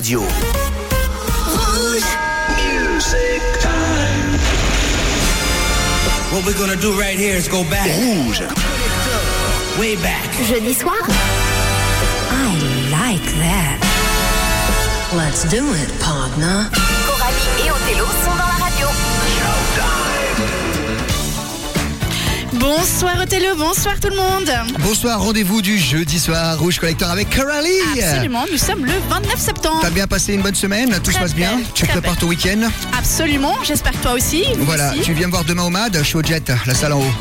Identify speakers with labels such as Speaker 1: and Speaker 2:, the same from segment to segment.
Speaker 1: radio.
Speaker 2: Music time.
Speaker 3: What we're gonna do right here is go back.
Speaker 1: Rouge.
Speaker 3: Way back.
Speaker 4: Jeudi soir I like that.
Speaker 5: Let's do it, partner.
Speaker 4: Coralie et Othello
Speaker 6: Bonsoir Othello, bonsoir tout le monde.
Speaker 7: Bonsoir, rendez-vous du jeudi soir Rouge Collector avec Coralie.
Speaker 6: Absolument, nous sommes le 29 septembre.
Speaker 7: T'as bien passé une bonne semaine Tout se passe bien
Speaker 6: belle,
Speaker 7: Tu prépares
Speaker 6: belle.
Speaker 7: ton week-end
Speaker 6: Absolument, j'espère que toi aussi.
Speaker 7: Voilà,
Speaker 6: aussi.
Speaker 7: tu viens me voir demain au MAD, je suis au Jet, la salle en haut.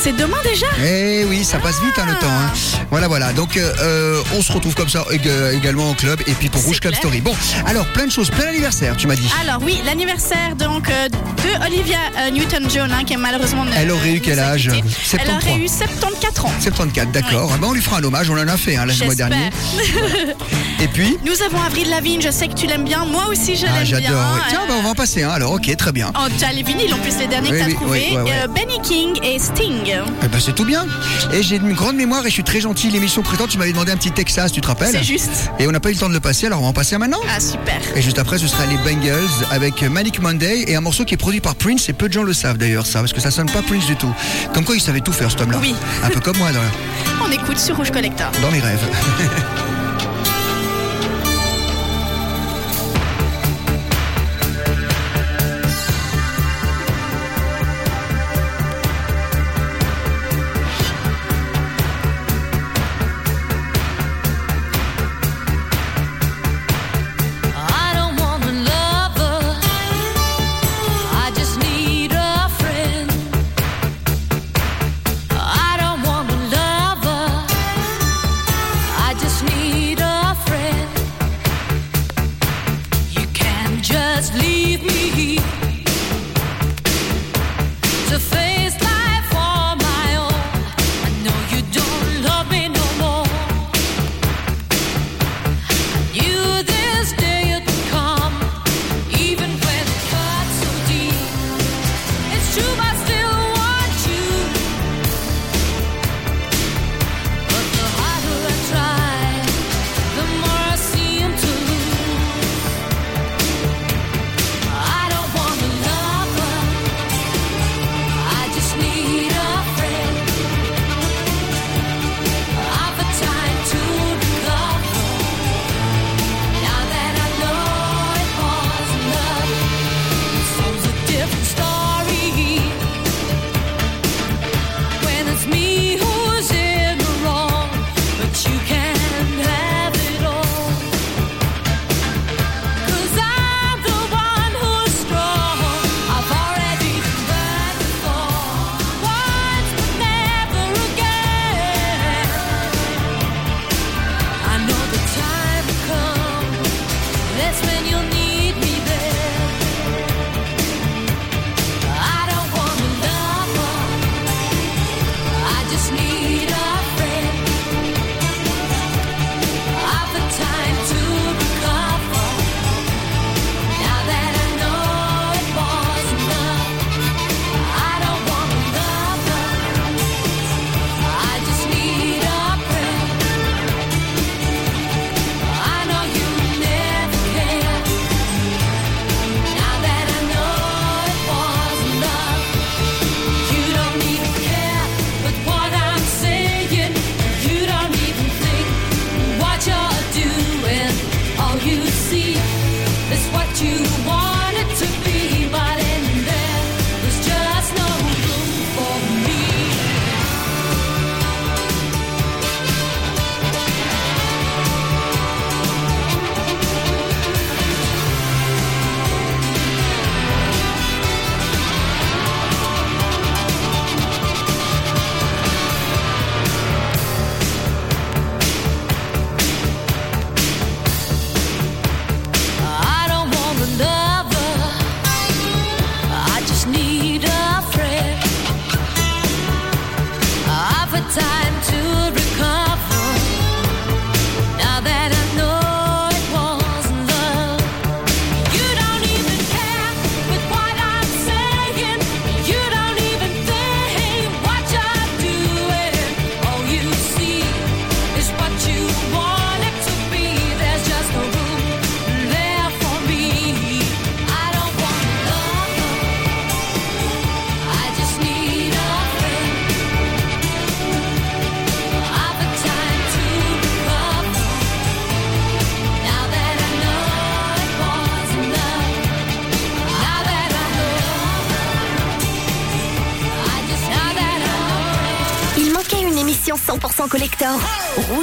Speaker 6: C'est demain déjà
Speaker 7: Eh oui, ça passe vite hein, le
Speaker 6: Ah.
Speaker 7: temps. hein. Voilà, voilà. Donc, euh, euh, on se retrouve comme ça ég- également en club et puis pour
Speaker 6: C'est
Speaker 7: Rouge Club
Speaker 6: clair.
Speaker 7: Story. Bon, alors plein de choses, plein d'anniversaires, tu m'as dit.
Speaker 6: Alors oui, l'anniversaire donc euh, de Olivia euh, Newton-John hein, qui est malheureusement ne-
Speaker 7: Elle aurait eu quel
Speaker 6: a
Speaker 7: âge?
Speaker 6: quittés. Elle
Speaker 7: 73.
Speaker 6: aurait eu 74 ans.
Speaker 7: 74, d'accord. Ah ben, on lui fera un hommage, on en a fait hein, le mois
Speaker 6: J'espère.
Speaker 7: dernier. Et puis
Speaker 6: Nous avons Avril Lavigne, je sais que tu l'aimes bien, moi aussi je
Speaker 7: Ah,
Speaker 6: l'aime bien.
Speaker 7: j'adore. Tiens, ben, on va en passer un alors, ok, très bien.
Speaker 6: Oh, tu as les vinyles en plus les derniers
Speaker 7: Oui,
Speaker 6: que tu as
Speaker 7: oui,
Speaker 6: trouvés.
Speaker 7: oui, ouais, ouais.
Speaker 6: Euh, Benny King et Sting.
Speaker 7: Eh ben, c'est tout bien. Et j'ai une grande mémoire et je suis très gentil. L'émission précédente, tu m'avais demandé un petit Texas, tu te rappelles
Speaker 6: C'est juste.
Speaker 7: Et on n'a pas eu le temps de le passer, alors on va en passer un maintenant.
Speaker 6: Ah super.
Speaker 7: Et juste après, ce sera les Bengals avec Manic Monday et un morceau qui est produit par Prince et peu de gens le savent d'ailleurs ça, parce que ça sonne pas Prince du tout. Comme quoi il savait tout faire cet homme-là.
Speaker 6: Oui.
Speaker 7: Un peu comme moi dans,
Speaker 6: On écoute sur Rouge Collector.
Speaker 7: dans mes rêves.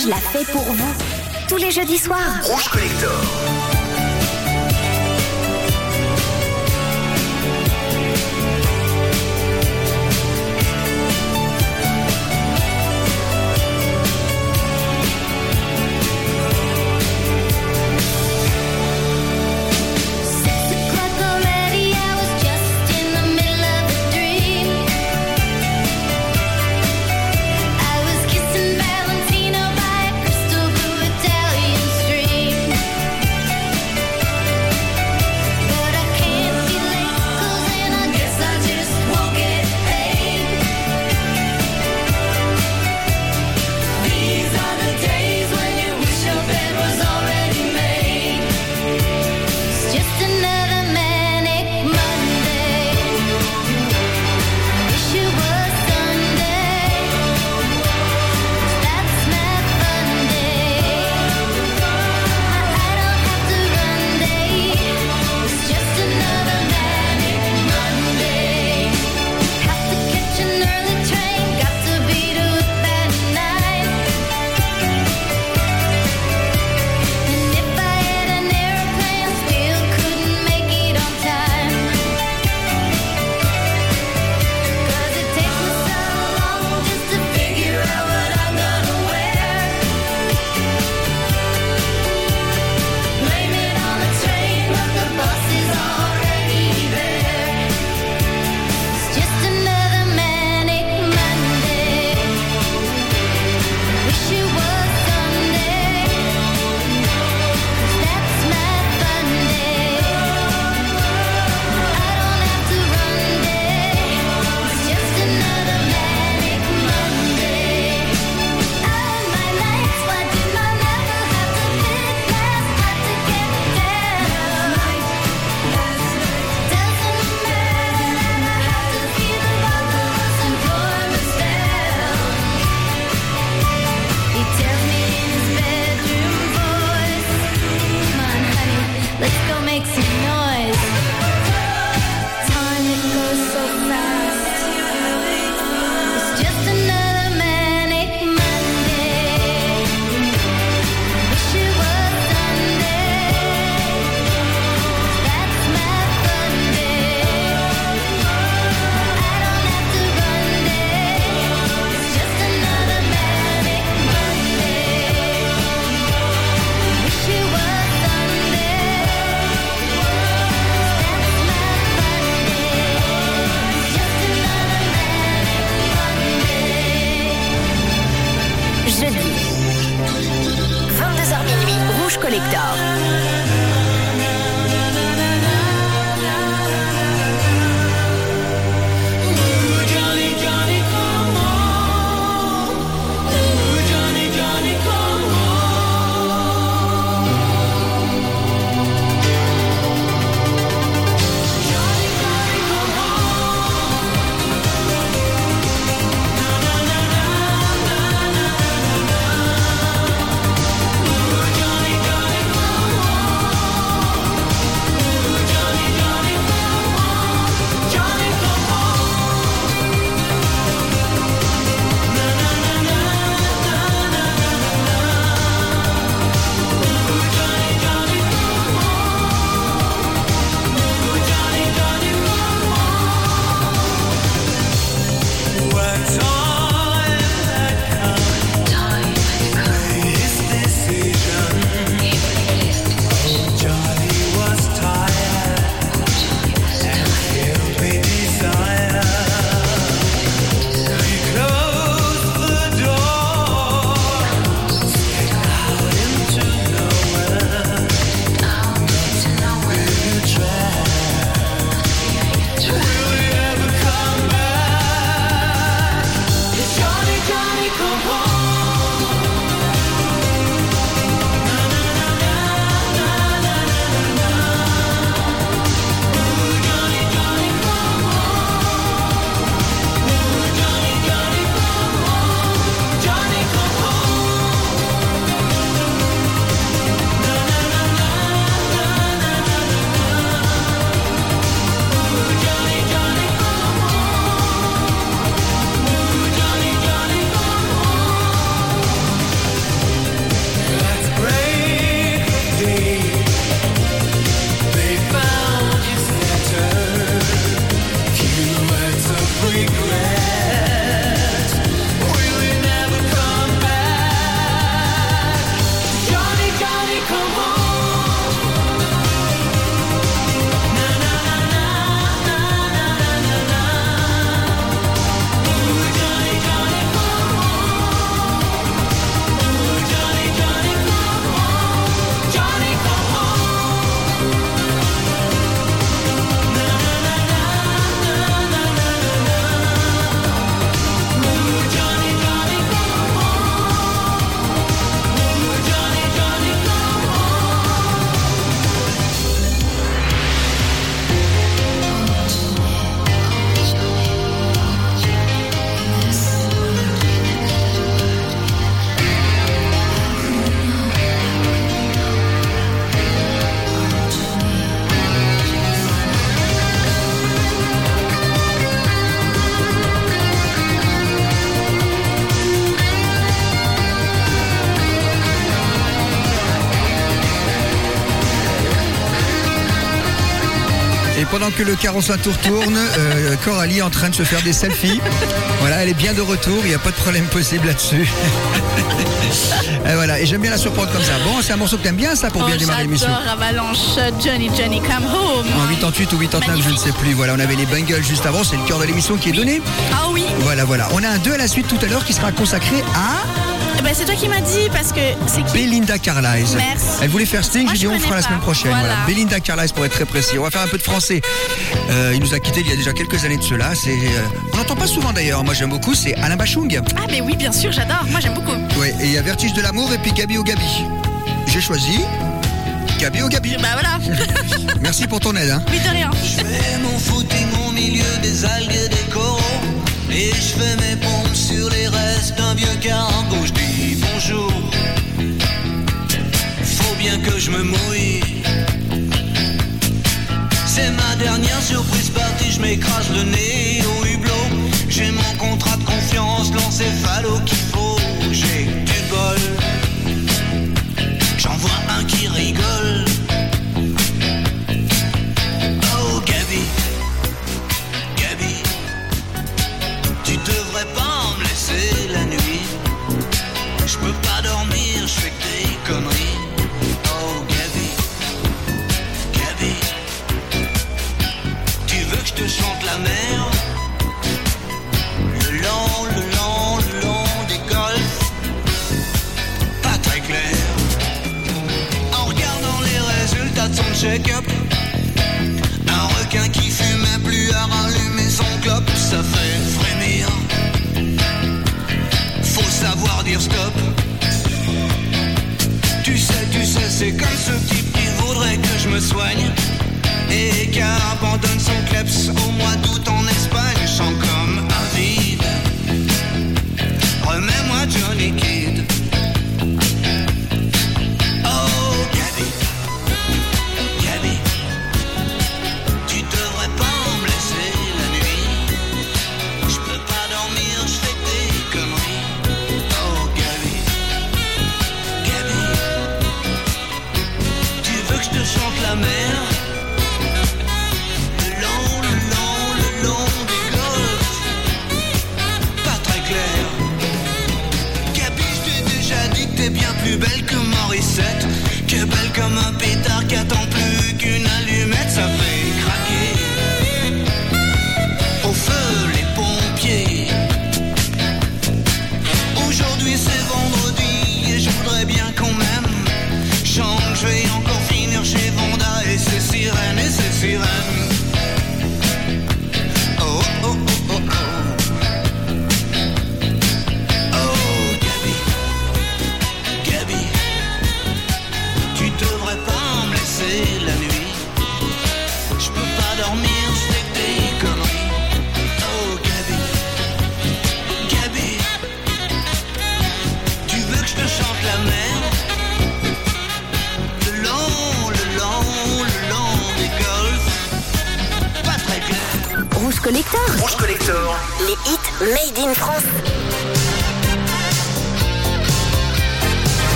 Speaker 8: Rouge l'a fait pour vous. Tous les jeudis soirs.
Speaker 9: Rouge Collector.
Speaker 10: Que le 45 tour tourne, euh, Coralie est en train de se faire des selfies. Voilà, elle est bien de retour, il n'y a pas de problème possible là-dessus. et voilà, et j'aime bien la surprendre comme ça. Bon, c'est un morceau que t'aimes bien ça pour bien
Speaker 6: Oh,
Speaker 10: démarrer l'émission.
Speaker 6: Avalanche, Johnny, Johnny, come home.
Speaker 10: En 88 ou 89, je ne sais plus. Voilà, on avait les bungles juste avant, c'est le cœur de l'émission qui est donné.
Speaker 6: Ah oui,
Speaker 10: Voilà, voilà. On a un 2 à la suite tout à l'heure qui sera consacré à
Speaker 6: ben, c'est toi qui m'as dit parce que c'est qui
Speaker 10: Belinda Carlisle.
Speaker 6: Merci.
Speaker 10: Elle voulait faire Sting, j'ai dit on fera la semaine prochaine.
Speaker 6: Voilà.
Speaker 10: Voilà. Belinda Carlisle pour être très précis. On va faire un peu de français. Euh, il nous a quittés il y a déjà quelques années de cela. C'est, euh, on n'entend pas souvent d'ailleurs. Moi j'aime beaucoup. C'est Alain Bachung.
Speaker 6: Ah mais oui, bien sûr, j'adore. Moi j'aime beaucoup.
Speaker 10: Ouais. Et il y a Vertige de l'amour et puis Gabi au Gabi. J'ai choisi Gabi au Gabi.
Speaker 6: Bah voilà,
Speaker 10: Merci pour ton aide. hein.
Speaker 6: oui de rien.
Speaker 11: Je fais mon footing au milieu des algues et des coraux. Et je fais mes pompes sur les restes d'un vieux cargo. Je dis bonjour. Faut bien que je me mouille. C'est ma dernière surprise partie, je m'écrase le nez au hublot. J'ai mon contrat de confiance, l'encéphalo qu'il faut. J'ai du bol.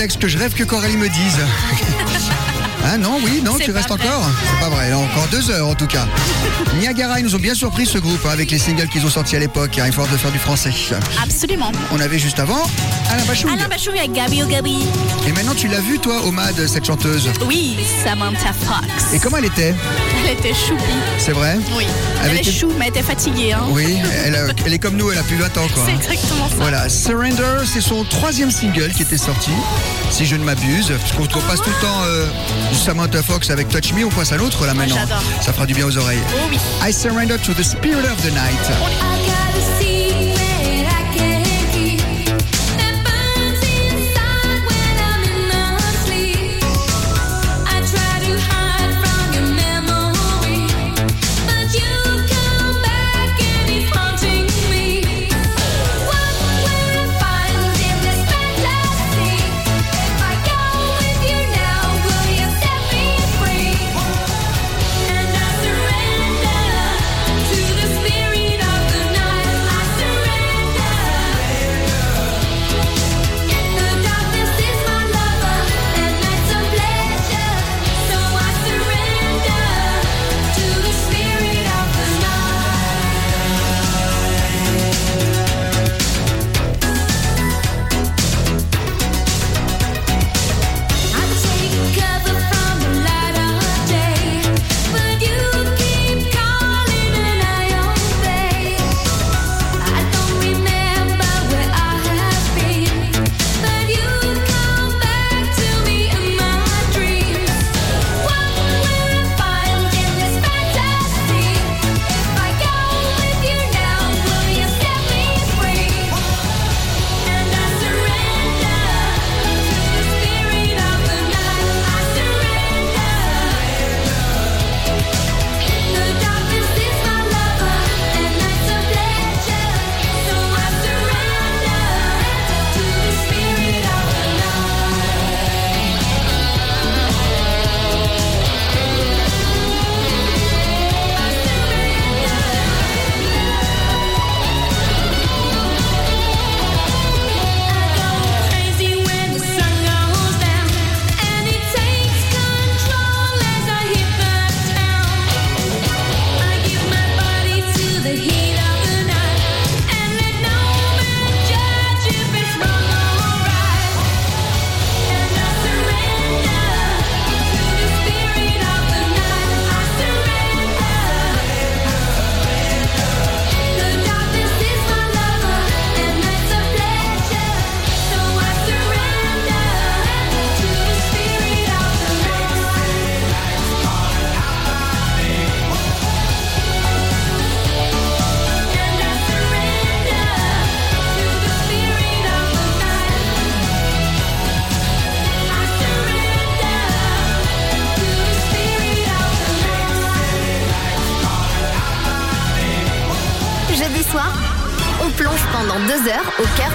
Speaker 9: texte que je rêve que Coralie me dise. Ah non, tu restes encore C'est pas vrai, encore deux heures en tout cas. Niagara, ils nous ont bien surpris ce groupe hein, avec les singles qu'ils ont sortis à l'époque, hein, il faut de faire du français.
Speaker 6: Absolument.
Speaker 9: On avait juste avant Alain Bachung.
Speaker 6: Alain Bachung avec Gabi oh Gabi.
Speaker 9: Et maintenant tu l'as vu toi, Omad, cette chanteuse
Speaker 6: Oui, Samantha Fox.
Speaker 9: Et comment elle était
Speaker 6: Elle était choupie.
Speaker 9: C'est vrai
Speaker 6: Oui. Elle,
Speaker 9: était
Speaker 6: chou, mais elle était fatiguée. Hein.
Speaker 9: Oui, elle, euh, est comme nous, elle a plus 20 ans quoi.
Speaker 6: C'est hein. exactement ça.
Speaker 9: Voilà, Surrender, c'est son troisième single qui était sorti, si je ne m'abuse, parce qu'on passe tout le temps du Samantha the Fox avec Touch Me, on passe à l'autre là maintenant. Ça fera du bien aux oreilles.
Speaker 6: Oh oui.
Speaker 9: I surrender to the spirit of the night.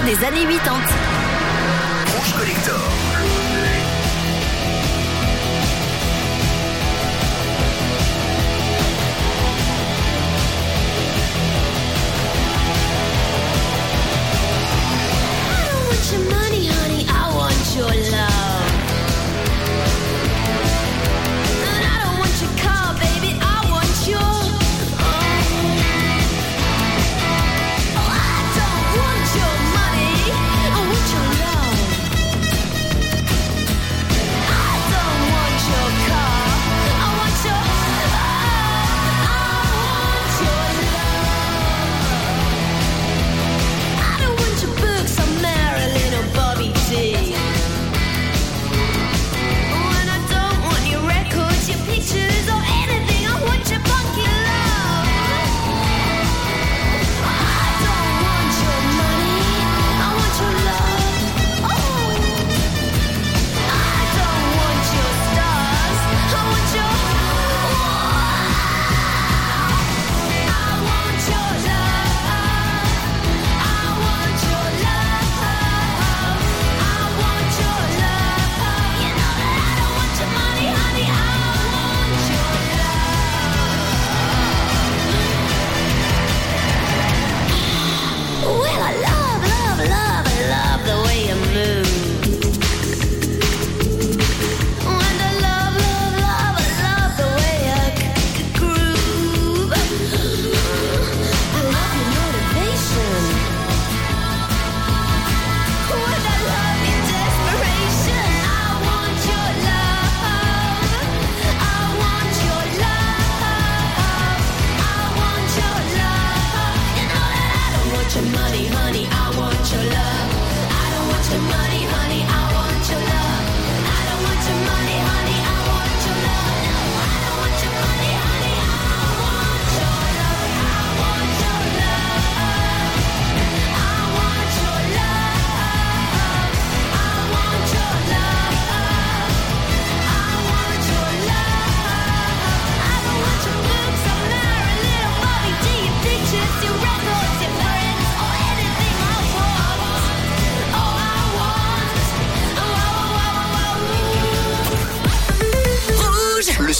Speaker 1: des années 80.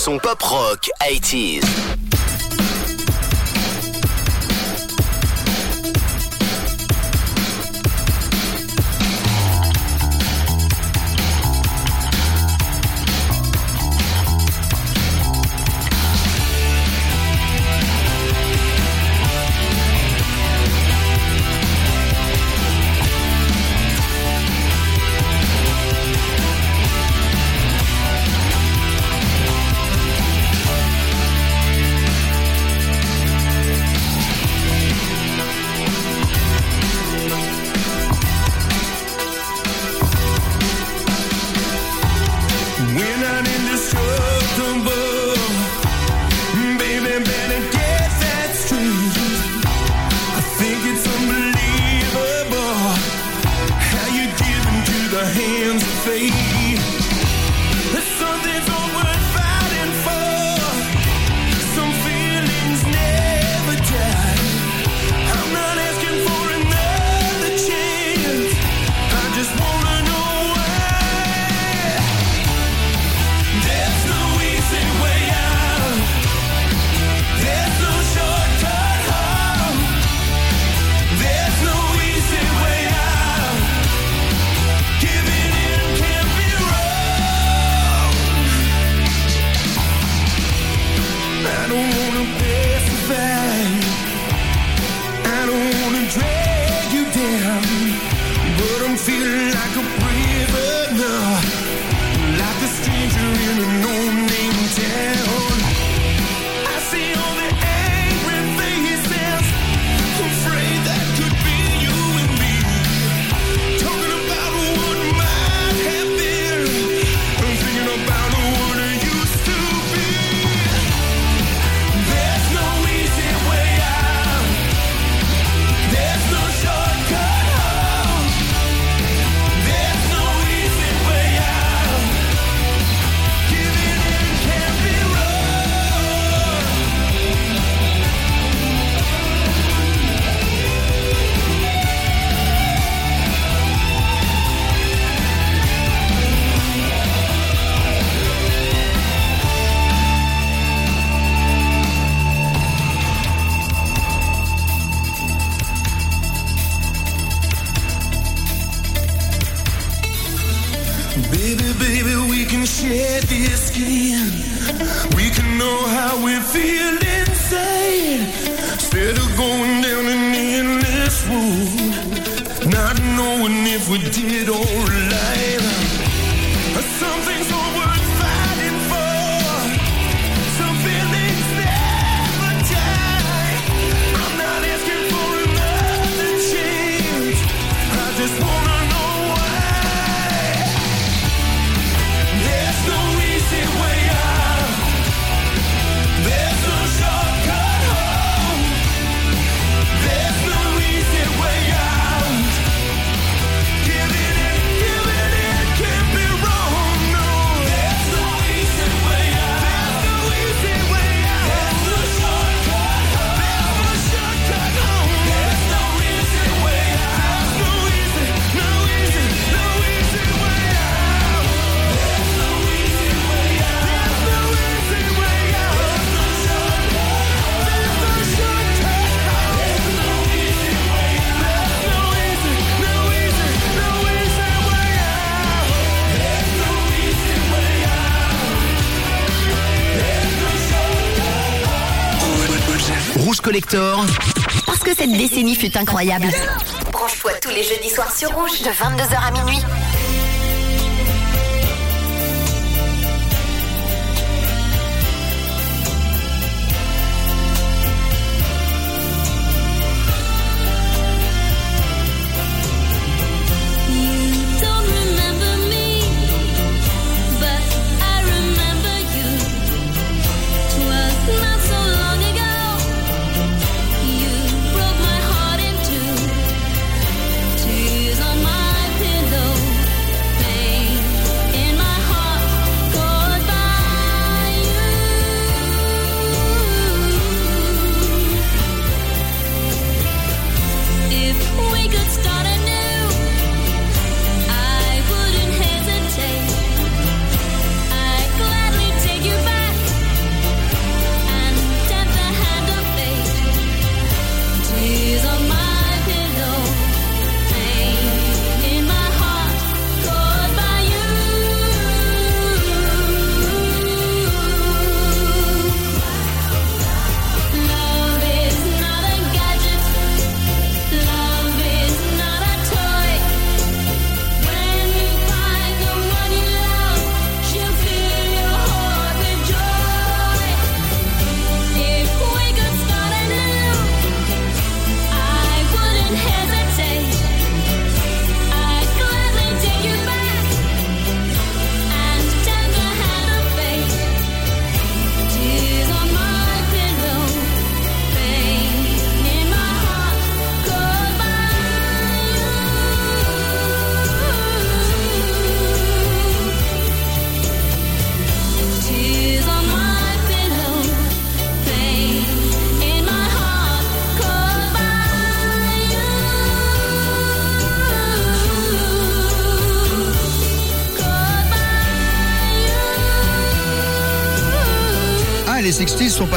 Speaker 2: son pop rock 80s. collector.
Speaker 8: Parce que cette décennie fut incroyable. Branche-toi tous les jeudis soirs sur Rouge de 22h à minuit.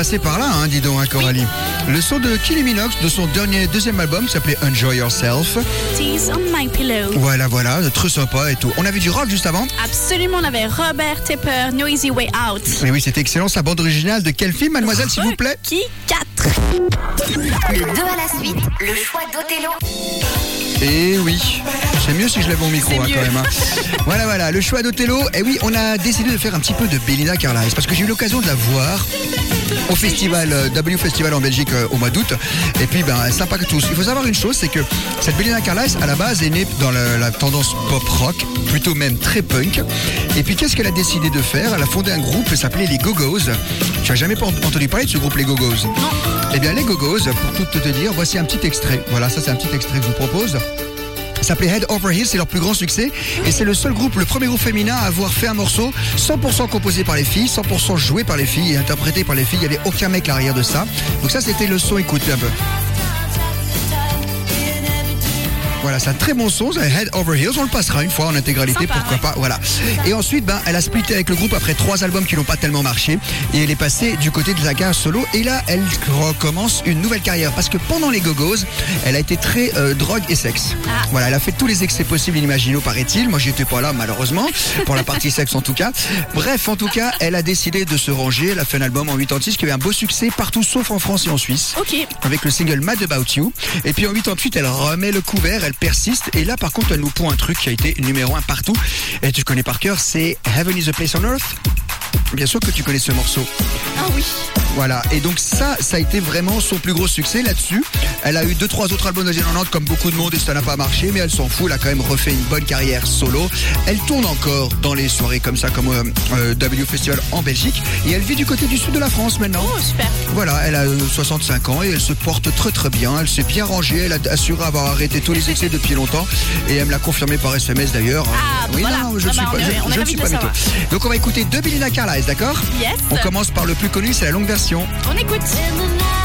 Speaker 10: 60s sont passés par là, hein, dis donc, hein, Coralie. Le son de Kylie Minogue de son dernier, deuxième album s'appelait Enjoy Yourself.
Speaker 6: Tease on my pillow.
Speaker 10: Voilà, voilà, très sympa et tout. On avait du rock juste avant.
Speaker 6: Absolument, on avait Robert Tepper, Noisy Way Out.
Speaker 10: Mais oui, c'était excellent. Sa bande originale de quel film, mademoiselle, s'il vous plaît?
Speaker 6: Qui 4
Speaker 8: Le 2 à la suite, le choix d'Othello.
Speaker 10: Eh oui, c'est mieux si je lève mon micro hein, quand même. hein. voilà, voilà, le choix d'Othello. Et oui, on a décidé de faire un petit peu de Belinda Carlisle parce que j'ai eu l'occasion de la voir au festival euh, W Festival en Belgique euh, au mois d'août. Et puis, ben, sympa que tous. Il faut savoir une chose, c'est que cette Belinda Carlisle, à la base, est née dans le- la tendance pop rock, plutôt même très punk. Et puis, qu'est-ce qu'elle a décidé de faire? Elle a fondé un groupe qui s'appelait les Go-Go's. Tu as jamais entendu parler de ce groupe, les Go-Go's? Eh bien, les Go-Go's, pour tout te dire, voici un petit extrait. Voilà, ça c'est un petit extrait que je vous propose. S'appelait Head Over Heels, c'est leur plus grand succès. Et c'est le seul groupe, le premier groupe féminin à avoir fait un morceau 100% composé par les filles, 100% joué par les filles et interprété par les filles. Il n'y avait aucun mec à l'arrière de ça. Donc ça, c'était le son, écoutez un peu. Voilà, c'est un très bon son, c'est Head Over Heels. On le passera une fois en intégralité,
Speaker 6: Sympa,
Speaker 10: pourquoi
Speaker 6: ouais.
Speaker 10: pas. Voilà. Et ensuite, ben, elle a splitté avec le groupe après trois albums qui n'ont pas tellement marché. Et elle est passée du côté de la carrière solo. Et là, elle recommence une nouvelle carrière. Parce que pendant les Go-Go's, elle a été très euh, drogue et sexe.
Speaker 6: Ah.
Speaker 10: Voilà, elle a fait tous les excès possibles et inimaginables, paraît-il. Moi, j'étais pas là, malheureusement, pour la partie sexe en tout cas. Bref, en tout cas, elle a décidé de se ranger. Elle a fait un album en 86 qui avait un beau succès partout sauf en France et en Suisse
Speaker 6: Ok.
Speaker 10: avec le single Mad About You. Et puis en 88, elle remet le couvert, elle persiste. Et là, par contre, elle nous pond un truc qui a été numéro un partout. Et tu connais par cœur, c'est Heaven is a Place on Earth. Bien sûr que tu connais ce morceau.
Speaker 6: Ah oui.
Speaker 10: Voilà. Et donc ça, ça a été vraiment son plus gros succès là-dessus. Elle a eu deux, trois autres albums de 90 comme beaucoup de monde et ça n'a pas marché, mais elle s'en fout. Elle a quand même refait une bonne carrière solo. Elle tourne encore dans les soirées comme ça, comme euh, euh, W Festival en Belgique. Et elle vit du côté du sud de la France maintenant.
Speaker 6: Oh, super.
Speaker 10: Voilà, elle a euh, 65 ans et elle se porte très très bien. Elle s'est bien rangée. Elle a assuré avoir arrêté tous les excès depuis longtemps et elle me l'a confirmé par SMS d'ailleurs.
Speaker 6: Ah,
Speaker 10: oui,
Speaker 6: voilà.
Speaker 10: non, je
Speaker 6: Ah
Speaker 10: ne suis
Speaker 6: bah,
Speaker 10: pas,
Speaker 6: on
Speaker 10: je-
Speaker 6: on
Speaker 10: suis pas mytho. Donc on va écouter deux Carlisle, d'accord?
Speaker 6: Yes.
Speaker 10: On commence par le plus connu, c'est la longue version.
Speaker 6: On écoute.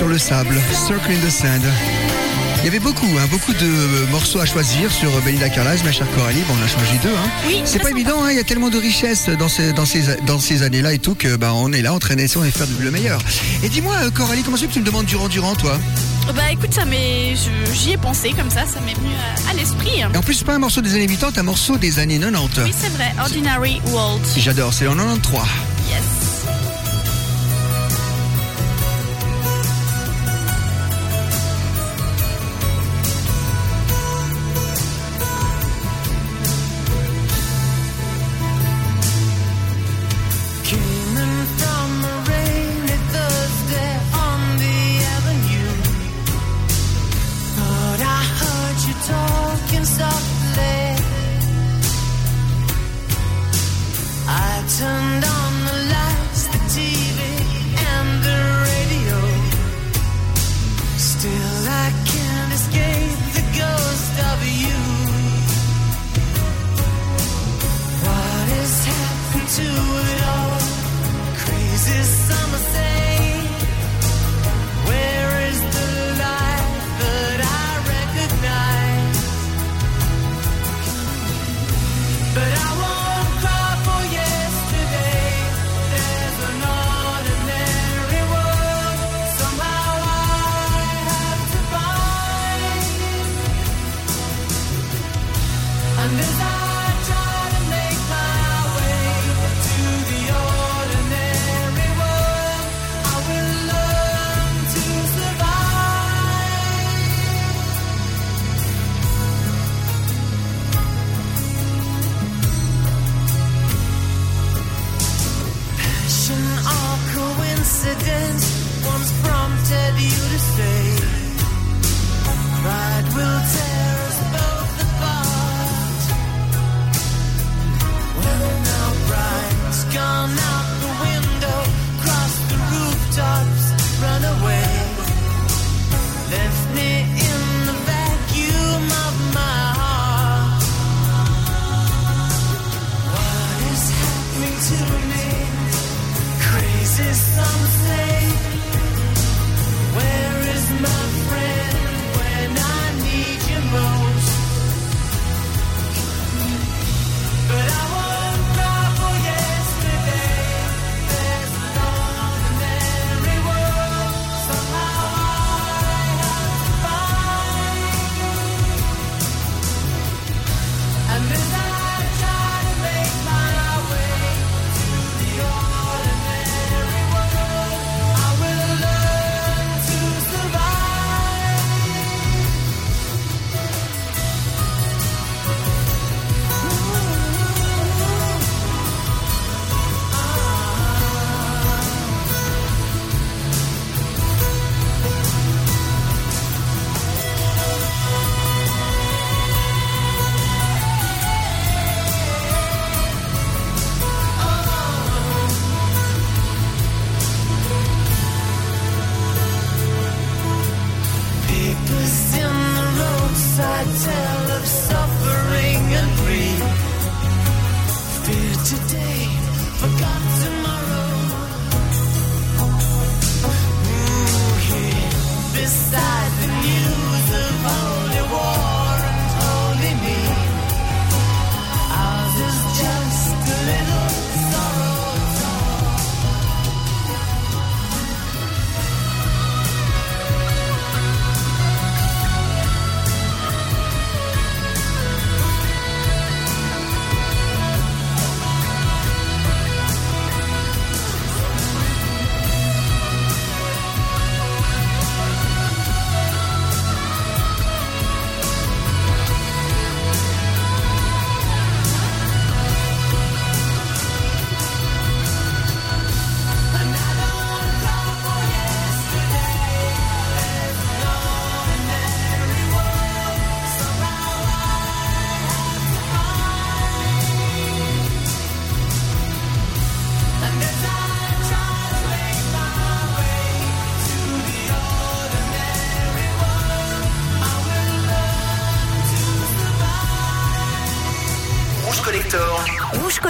Speaker 12: sur le sable, Circle in the Sand. Il y avait beaucoup, hein, beaucoup de euh, morceaux à choisir sur euh, Belinda Carlisle, ma chère Coralie. Bon, on a changé deux. Hein.
Speaker 6: Oui,
Speaker 12: c'est pas évident, hein. il y a tellement de richesses dans ces, années-là et tout que bah, on est là, on traîne et faire le meilleur. Et dis-moi, euh, Coralie, comment c'est que tu me demandes Durand Durand, toi?
Speaker 6: Bah écoute, ça m'est, j'y ai pensé comme ça, ça m'est venu à, l'esprit.
Speaker 12: en plus, c'est pas un morceau des années 80, un morceau des années 90.
Speaker 6: Oui, c'est vrai, Ordinary World.
Speaker 12: J'adore, c'est en 93.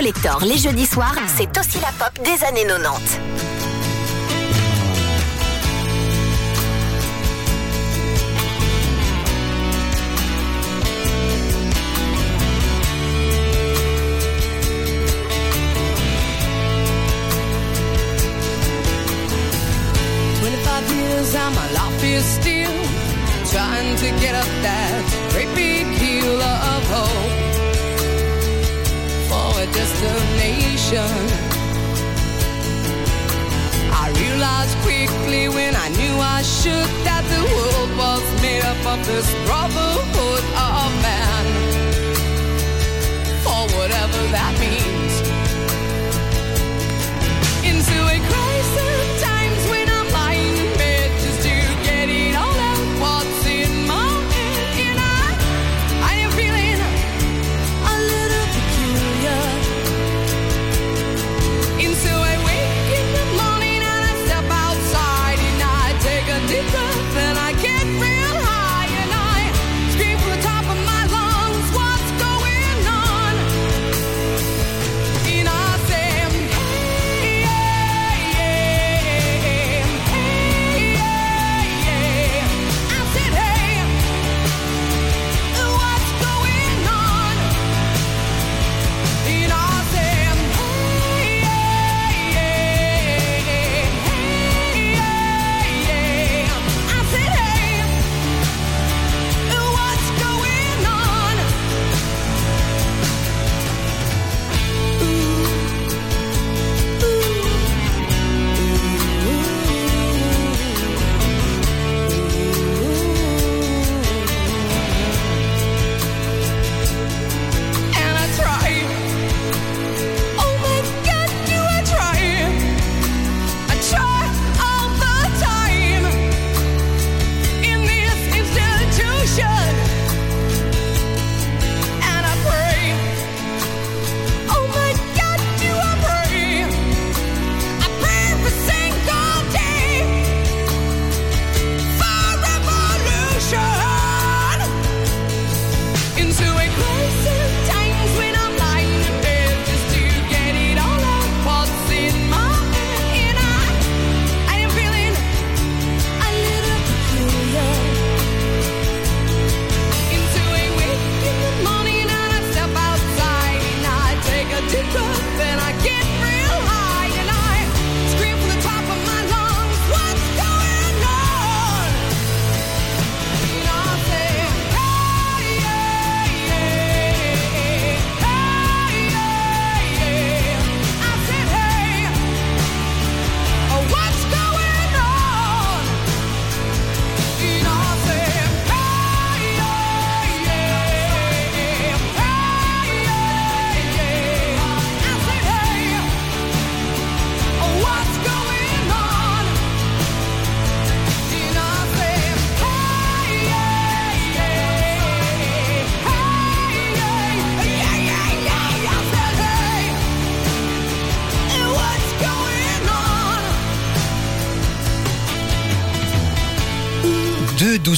Speaker 2: collector
Speaker 8: les jeudis soirs, c'est aussi la pop des années 90.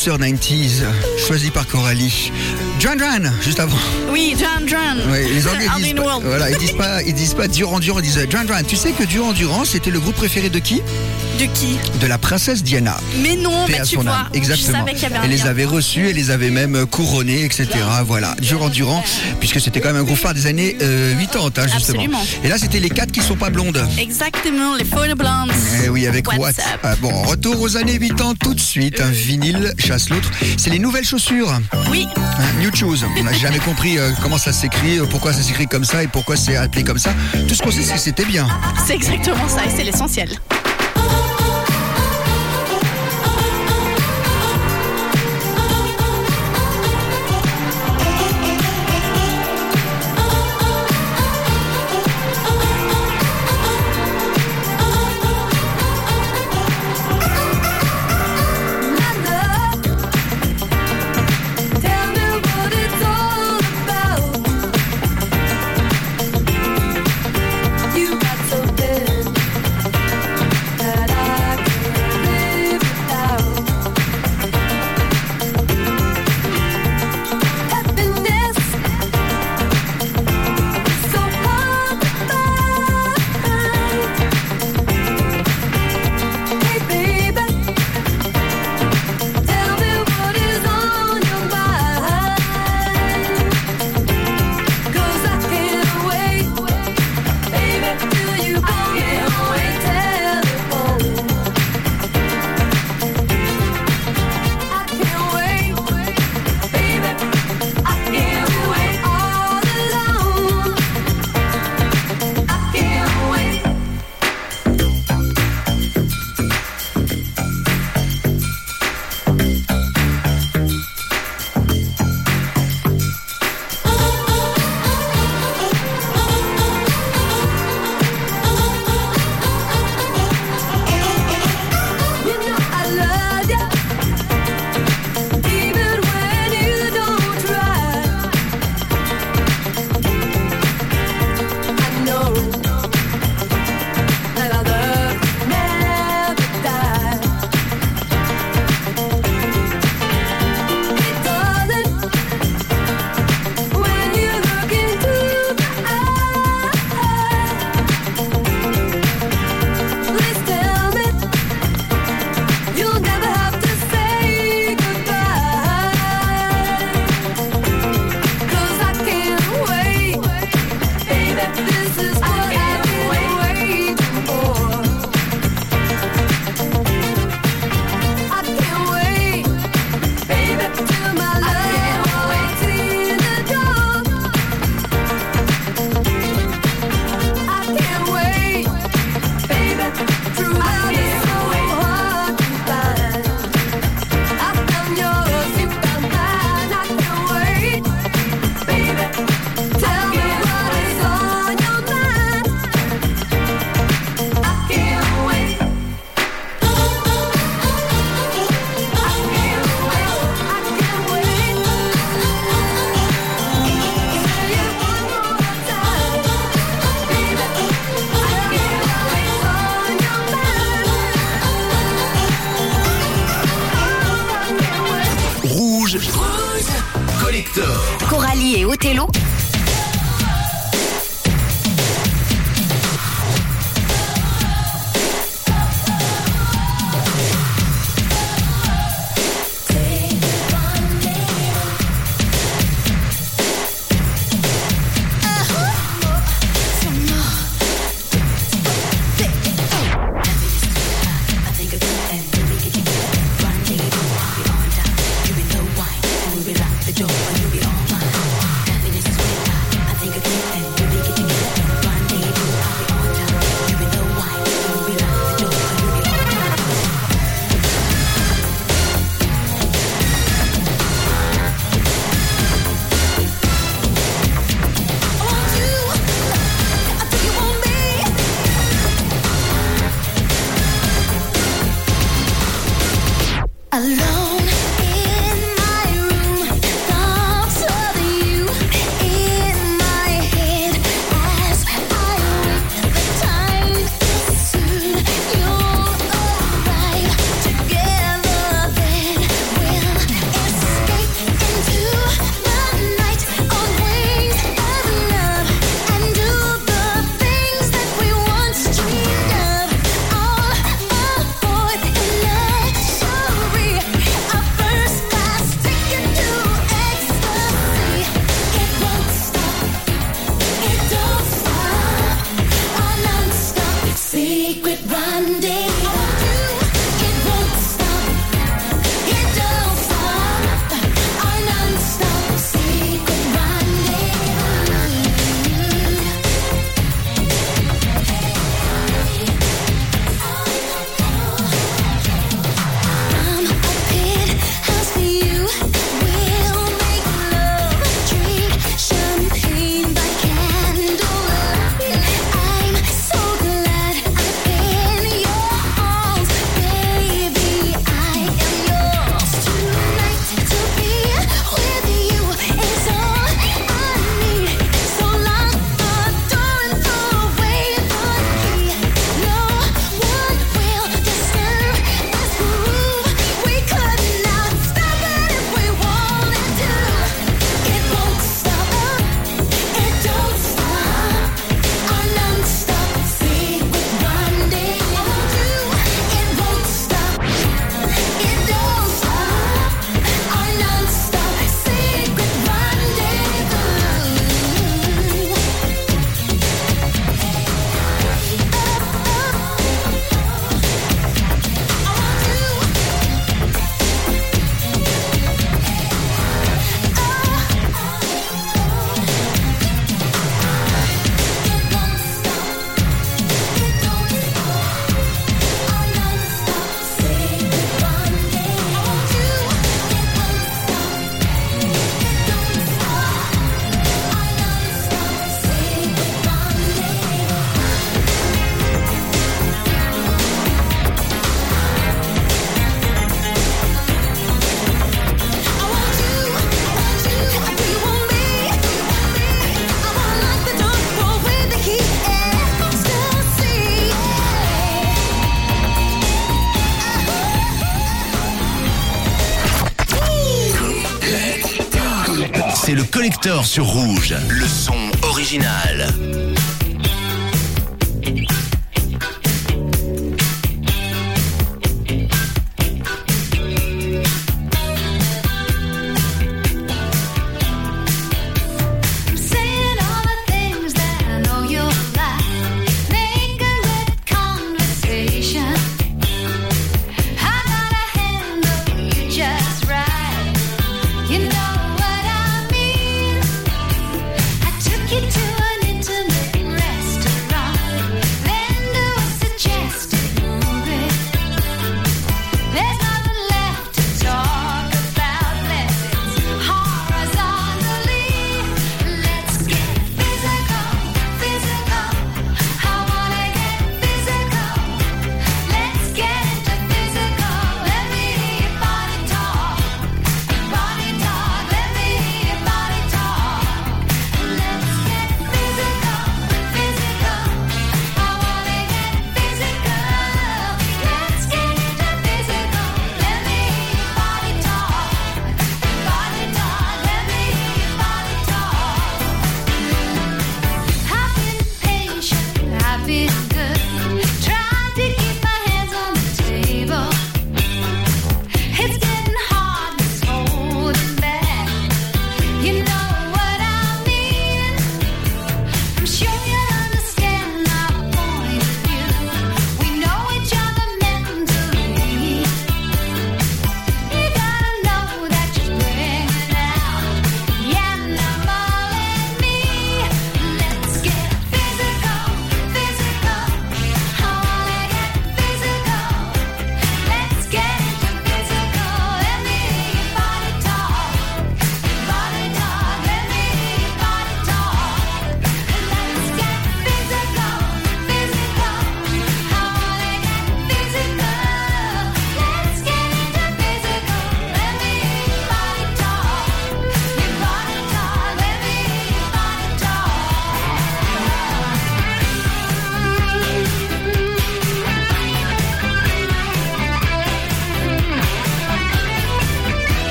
Speaker 10: Douceur 90s, choisi par Coralie. Duran Duran, juste avant.
Speaker 9: Oui, John John.
Speaker 10: Oui, les Anglais disent pas, voilà, ils disent pas, ils disent pas Duran Duran, ils disent Duran Duran. Tu sais que Duran Duran, c'était le groupe préféré de qui?
Speaker 9: De qui?
Speaker 10: De la princesse Diana.
Speaker 9: Mais non, mais tu vois.
Speaker 10: Exactement.
Speaker 9: Je savais
Speaker 10: elle les avait reçus, elle les avait même euh, couronnés, etc. Voilà, Duran Duran, puisque c'était quand même un groupe phare des années euh, 80, hein, justement.
Speaker 9: Absolument.
Speaker 10: Et là, c'était les quatre qui sont pas blondes.
Speaker 9: Exactement, les Four Blondes.
Speaker 10: Eh oui, avec
Speaker 9: What's
Speaker 10: What
Speaker 9: up?
Speaker 10: Ah, Bon, retour aux années 80 tout de suite. Un vinyle chasse l'autre. C'est les nouvelles chaussures.
Speaker 9: Oui,
Speaker 10: Hein, New Shoes. On n'a jamais compris euh, comment ça s'écrit, euh, pourquoi ça s'écrit comme ça et pourquoi c'est appelé comme ça. Tout ce qu'on sait, c'est que c'était bien.
Speaker 9: c'est exactement ça et c'est l'essentiel.
Speaker 1: Collector sur Rouge, le son original.